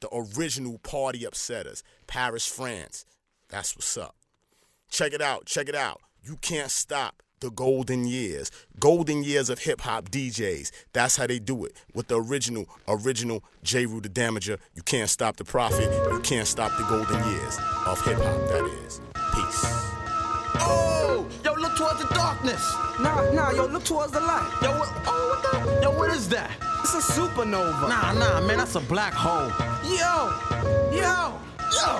the original party upsetters. Paris, France. That's what's up. Check it out, check it out. You can't stop the golden years. Golden years of hip hop DJs. That's how they do it. With the original, original Jeru the Damaja. You can't stop the prophet. You can't stop the golden years of hip hop, that is. Peace. Oh, yo, look towards the darkness. Nah, nah, yo, look towards the light. Yo, what, oh, what the? Yo, what is that? It's a supernova. Nah, nah, man, that's a black hole. Yo, yo, Yo,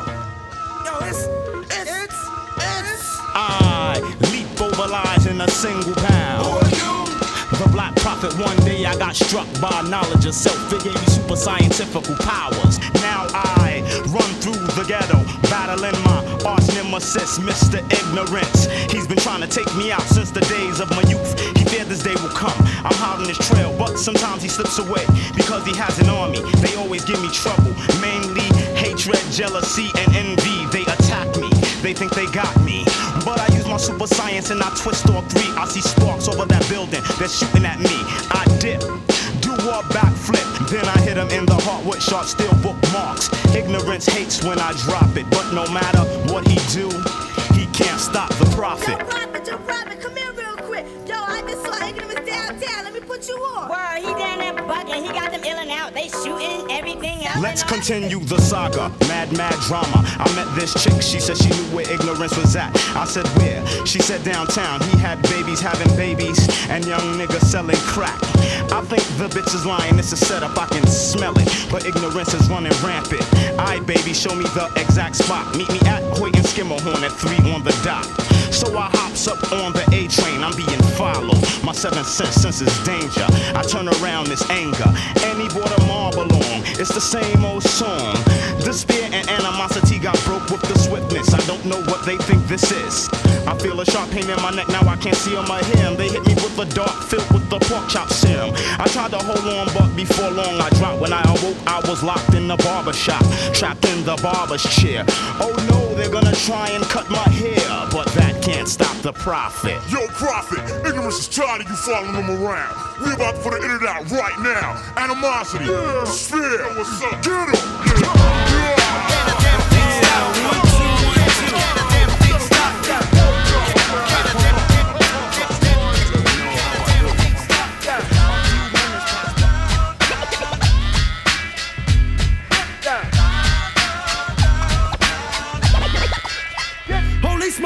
yo, it's, it's, it's, it's. I leap over lies in a single pound. The black prophet, one day I got struck by knowledge of self. It gave me super scientific powers. Now I run through the ghetto, battling my arch nemesis, Mr. Ignorance. He's been trying to take me out since the days of my youth. He feared this day will come. I'm on his trail, but sometimes he slips away because he has an army. They always give me trouble, mainly hatred, jealousy, and envy. They attack me. They think they got me. But I use my super science and I twist all three. I see sparks over that building. They're shooting at me. I dip. Do a backflip. Then I hit him in the heart with sharp steel bookmarks. Ignorance hates when I drop it. But no matter what he do, he can't stop the Yo, Prophet. Yo, Prophet, come here real quick. Yo, I just saw Ignorance downtown. Let me put you on. Word, he down there bugging. He got them illin' out. They shooting everything out. Let's continue the saga. Mad, mad drama. I met this chick. She said she knew where ignorance was at. I said, where? She said downtown. He had babies having babies and young niggas selling crack. I think the bitch is lying. It's a setup. I can smell it. But ignorance is running rampant. Aight, baby, show me the exact spot. Meet me at Hoyt and Schermerhorn at 3 on the dot. So I hops up on the seven sense senses danger. I turn around this anger. And he brought a marble along. It's the same old song. Despair and animosity got broke with the swiftness. I don't know what they think this is. I feel a sharp pain in my neck. Now I can't see on my hem. They hit me with a dart filled with the pork chop serum. I tried to hold on, but before long I dropped. When I awoke, I was locked in the barber shop, trapped in the barber's chair. Oh no, they're gonna try and cut my hair, but that can't stop the Prophet. Yo, Prophet, ignorance is tired of you following them around. We about to put an end to that right now. Animosity, yeah. despair, what's up? Get him! Yeah. Holy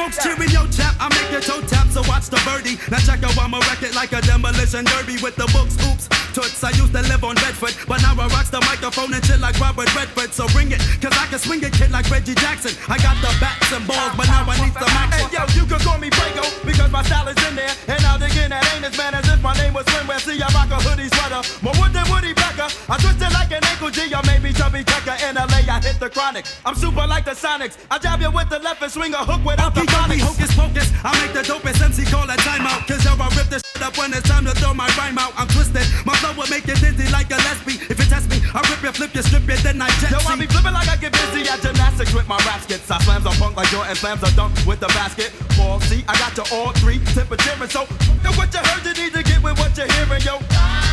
smokes, cheerio chap, I make your toe tap, so watch the birdie. Now check out I'ma wreck it like a demolition derby with the books, oops, toots. I used to live on Bedford, but now I rocks the microphone and chill like Robert Redford. So bring it, cause I can swing it, kid, like Reggie Jackson. I got the bats and balls, but now I need some action. Hey, yo, you can call me Prego because my style is in there. And now again, that ain't as bad as if my name was Swimwear. See, I rock a hoodie sweater, more wood than Woody Becker. I twist it like an ankle G, or maybe Chubby Checker. In LA, I hit the chronic. I'm super like the Sonics. I jab you with the left and swing a hook without the Keep me phonics. hocus pocus. I make the dopest MC call a timeout. Cause yo, I rip this up when it's time to throw my rhyme out. I'm twisted. My flow will make you dizzy like a lesbian. If you test me, I rip you, flip you, strip you, then I jet Yo, I be flipping like I get busy at gymnastics with my rap skits. I slams on punk like Jordan slams a dunk with the basket. Ball, see, I got you all three temperature. So, yo, what you heard, you need to get with what you're hearing, yo. Make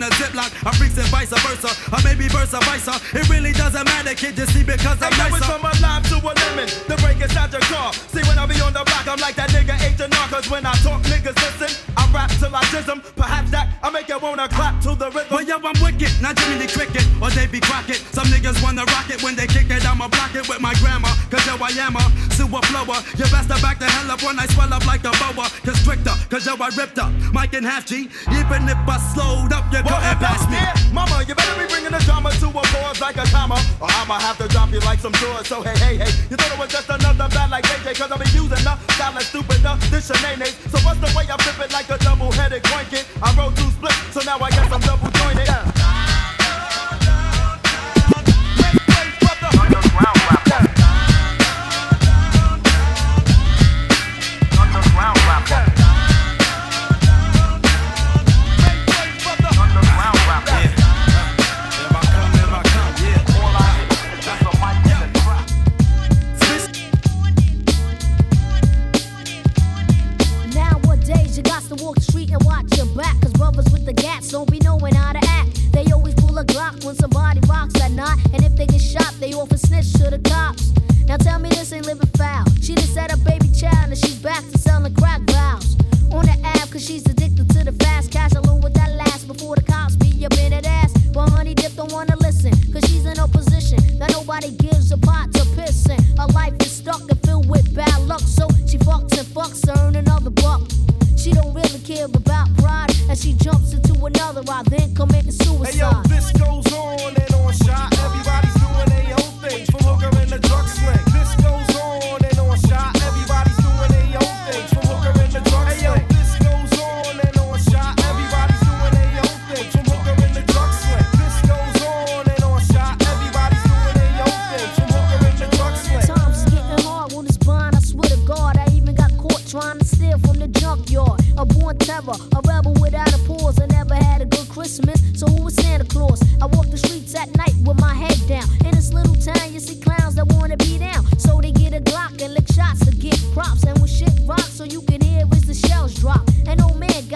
tighter a ziplock. I'm freaks and vice versa, or maybe versa versa. It really doesn't matter, kid. Just see because I'm Hey, nicer. from a lime to a lemon. The break inside your car. See, when I be on the block, I'm like that nigga H&R. Cause when I talk, niggas listen. I rap till I diss 'em. Perhaps that I make you wanna clap to the rhythm. Well, yo, I'm wicked, not Jimmy the Cricket, or they be Crockett. Some niggas wanna rock it when they kick it, I'ma block it with my grammar. Cause yo, I am a sewer flower. You best to back the hell up when I swell up like a boa. Constrictor, cause yo, I ripped up. Mike and half G, even if I slowed up, you Well, couldn't pass me. it, mama, you better be bringing the drama to a pause like a comma. Or I'ma have to drop you like some drawers. So hey, hey, hey, you thought it was just another bad like JJ. Cause I be using the style like stupid, the this shenanigans. So what's the way I flip it like a double headed coin kid? I roll two splits, so now I guess I'm double jointed.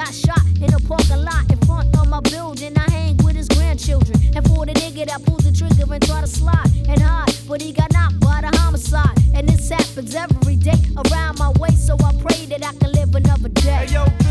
got shot in a parking lot in front of my building. I hang with his grandchildren. And for the nigga that pulled the trigger and tried to slide and hide, but he got knocked by the homicide. And this happens every day around my way, so I pray that I can live another day. Hey, yo.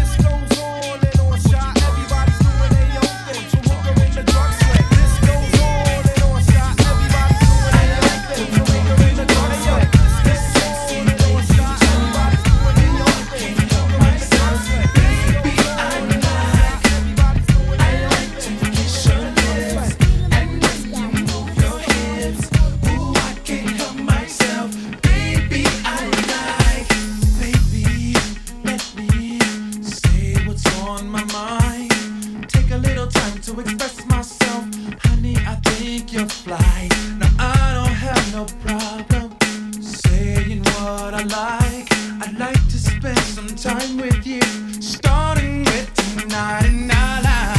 what I like. I'd like to spend some time with you, starting with tonight and I like.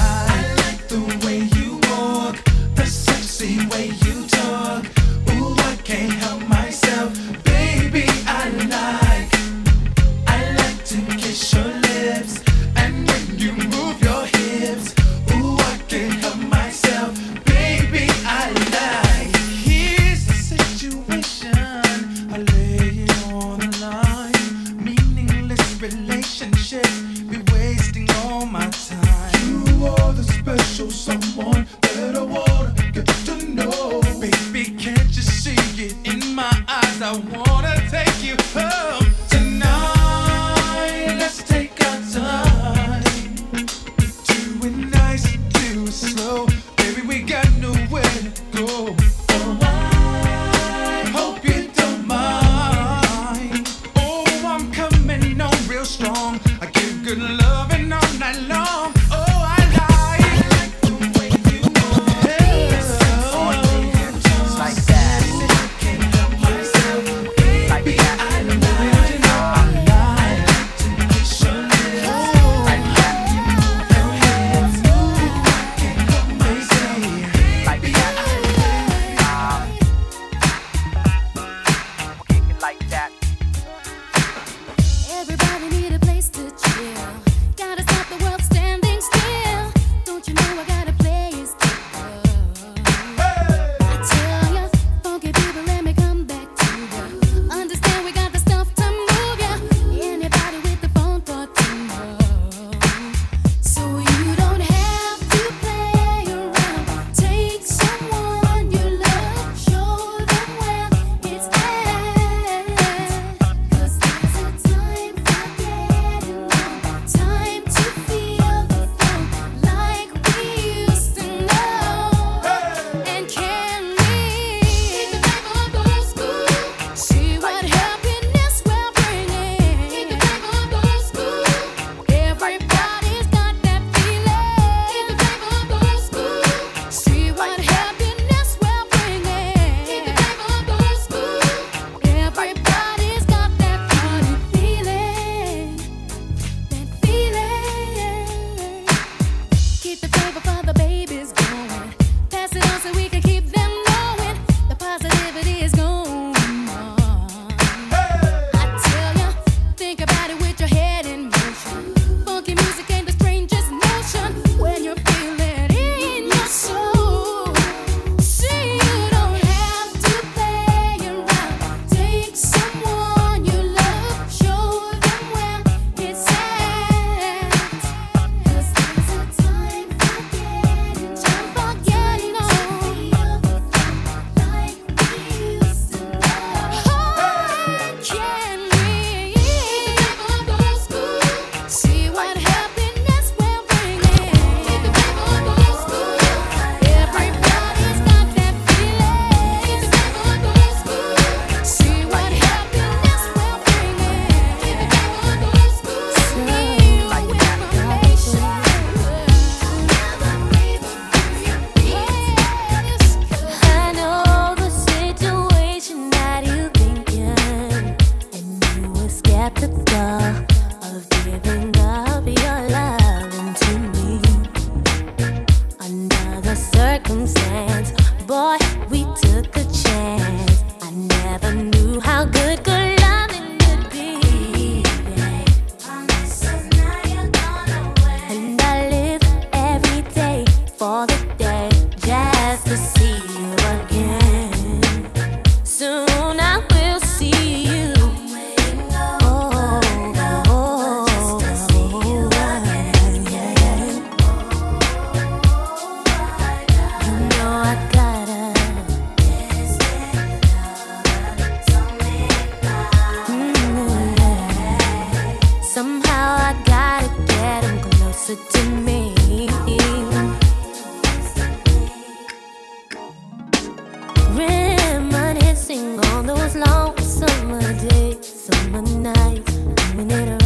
those long summer days, summer nights, doing it around.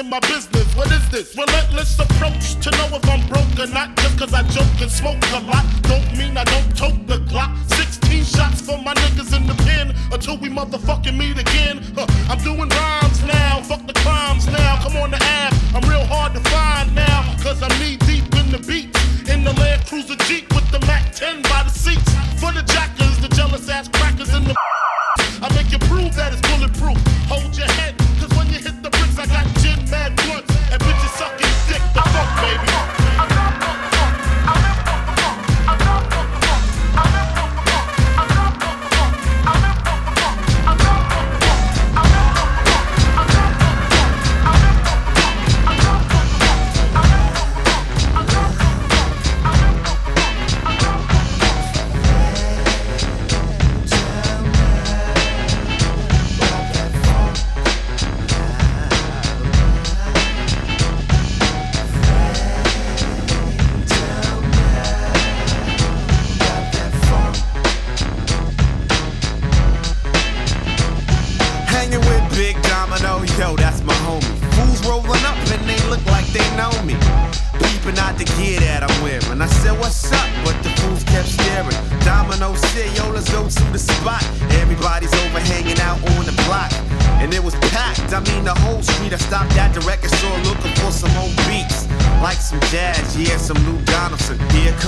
in my business.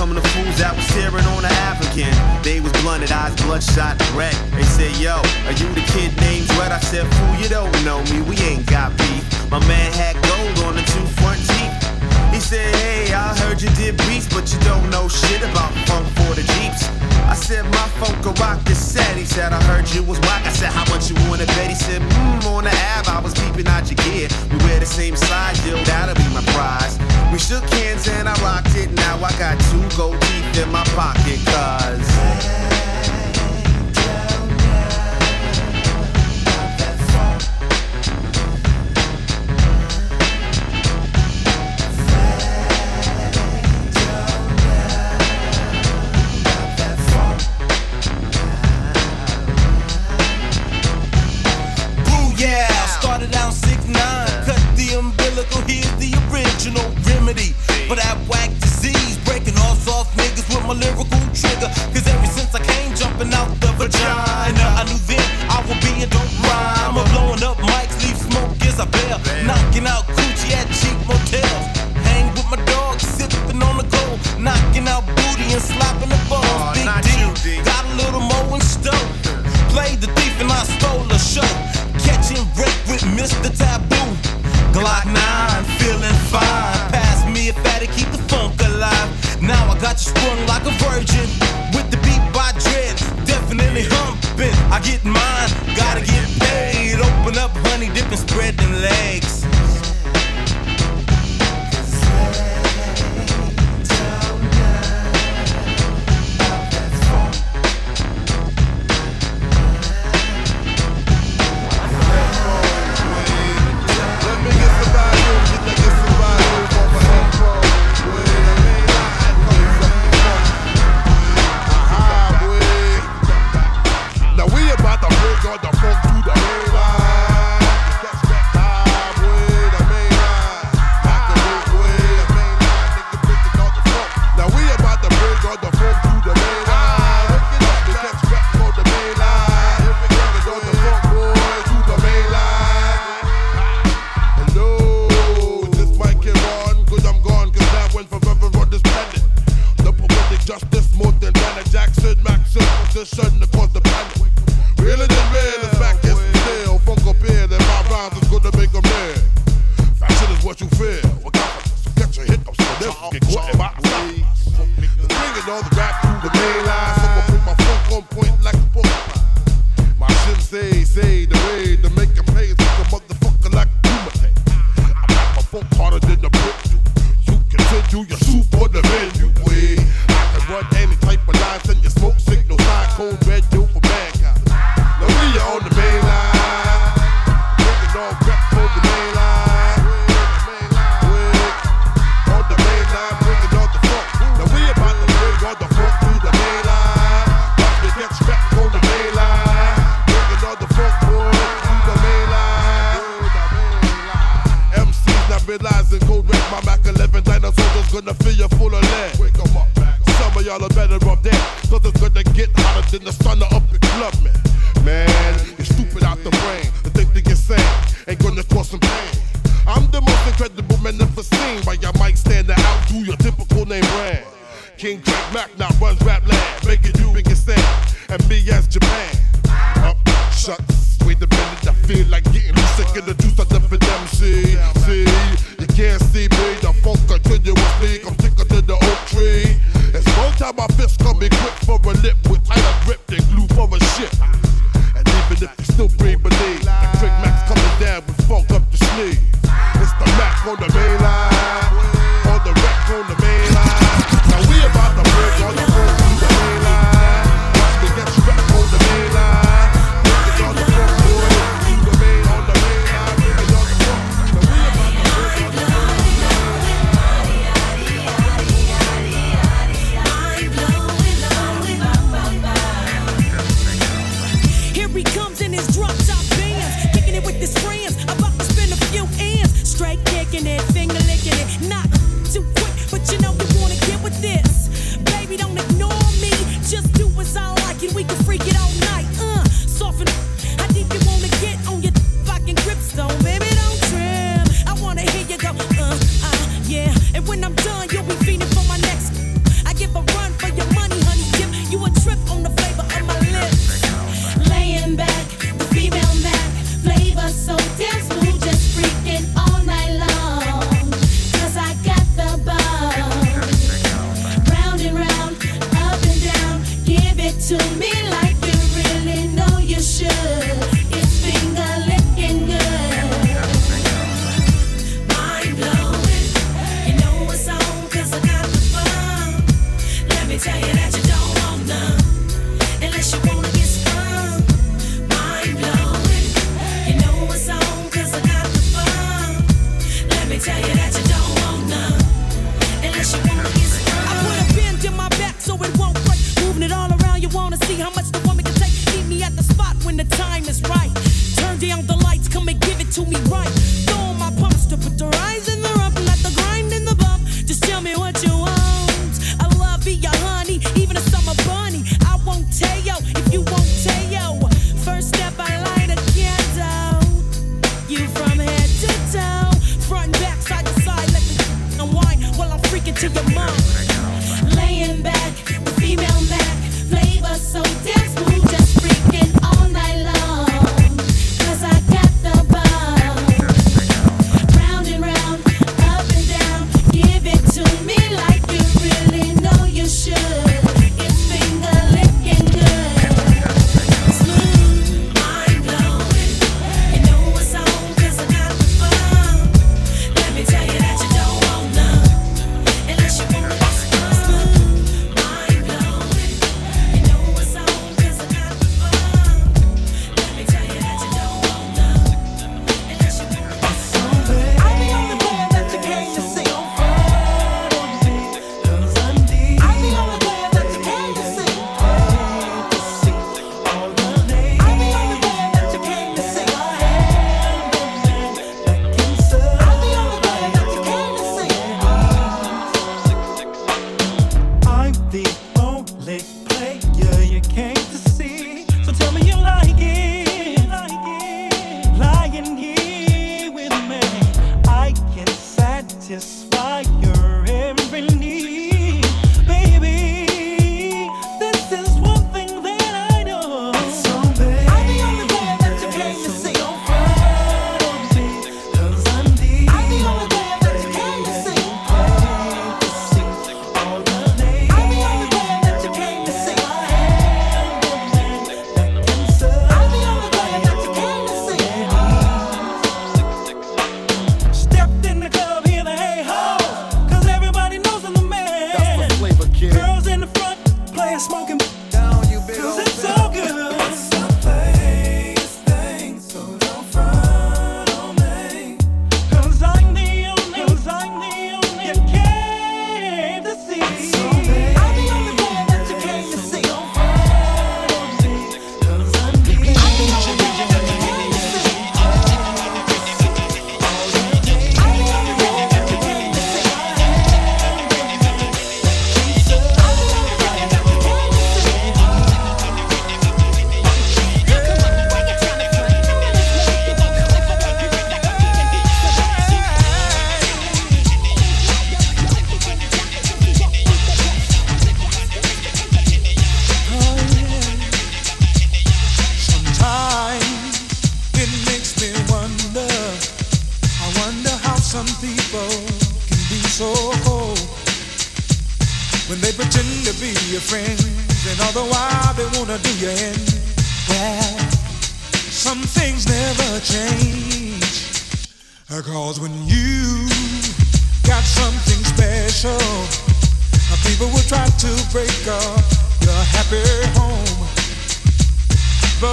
Coming to fools that was staring on an African. They was blunted, eyes bloodshot, red. They said, Yo, are you the kid named Dread? I said, Fool, you don't know me, we ain't got beef. My man had gold on the two front teeth said, hey, I heard you did beats, but you don't know shit about funk for the Jeeps. I said, my funk could rock this set. He said, I heard you was whack. I said, how much you wanna bet? He said, mmm, on the Ave. I was peeping out your gear. We wear the same size, yo, that'll be my prize. We shook hands and I rocked it. Now I got two gold teeth in my pocket, cause... King Craig Mack now runs rap land, making you big and and me as Japan. Up, shucks, wait a minute, I feel like getting me sick of the juice of the for. See, see, you can't see me, the funk continuously, I'm sick to the oak tree. It's one time my fist come equipped for a lip with tighter grip than glue for a shit. And even if you still breathe, believe that Craig Mack's coming down with funk up the sleeve. It's the Mac on the main straight kicking it, finger licking it. Not too quick, but you know we wanna get with this. Baby, don't ignore me. Just do what's I like and we can freak it all night. Uh, soften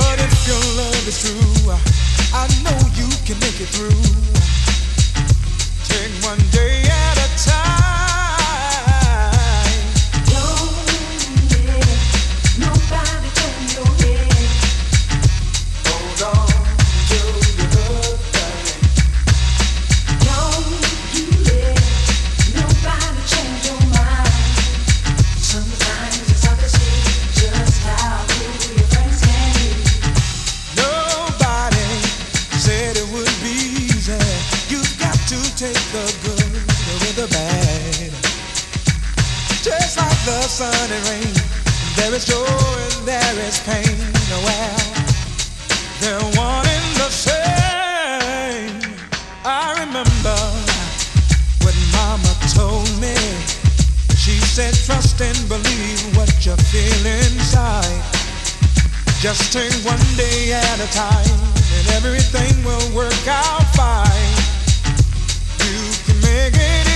But if your love is true, I know you can make it through. Take one day at a time. feel inside. Just take one day at a time, and everything will work out fine. You can make it.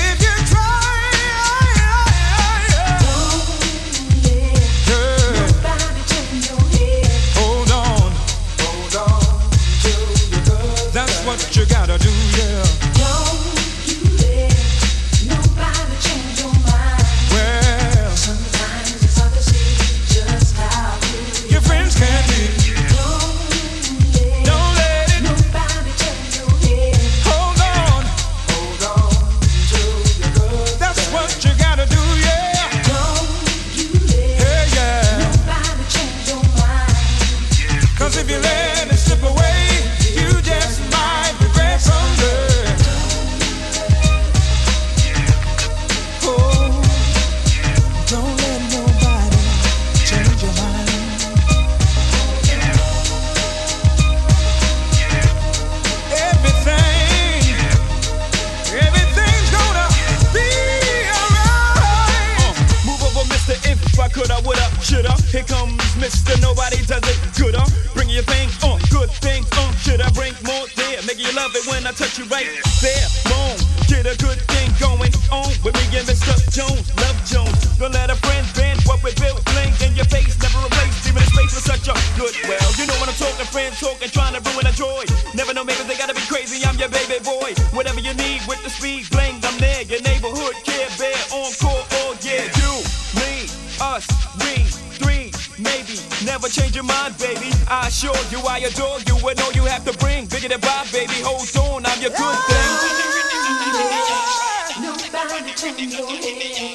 Now, baby, hold on, I'm your good thing.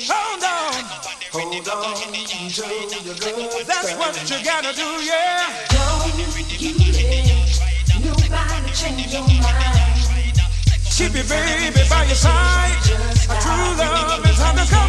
Hold on. Hold on to your good That's what you gotta do, yeah. Don't you let nobody change your mind. Keep your baby by your side. A true love is on the come.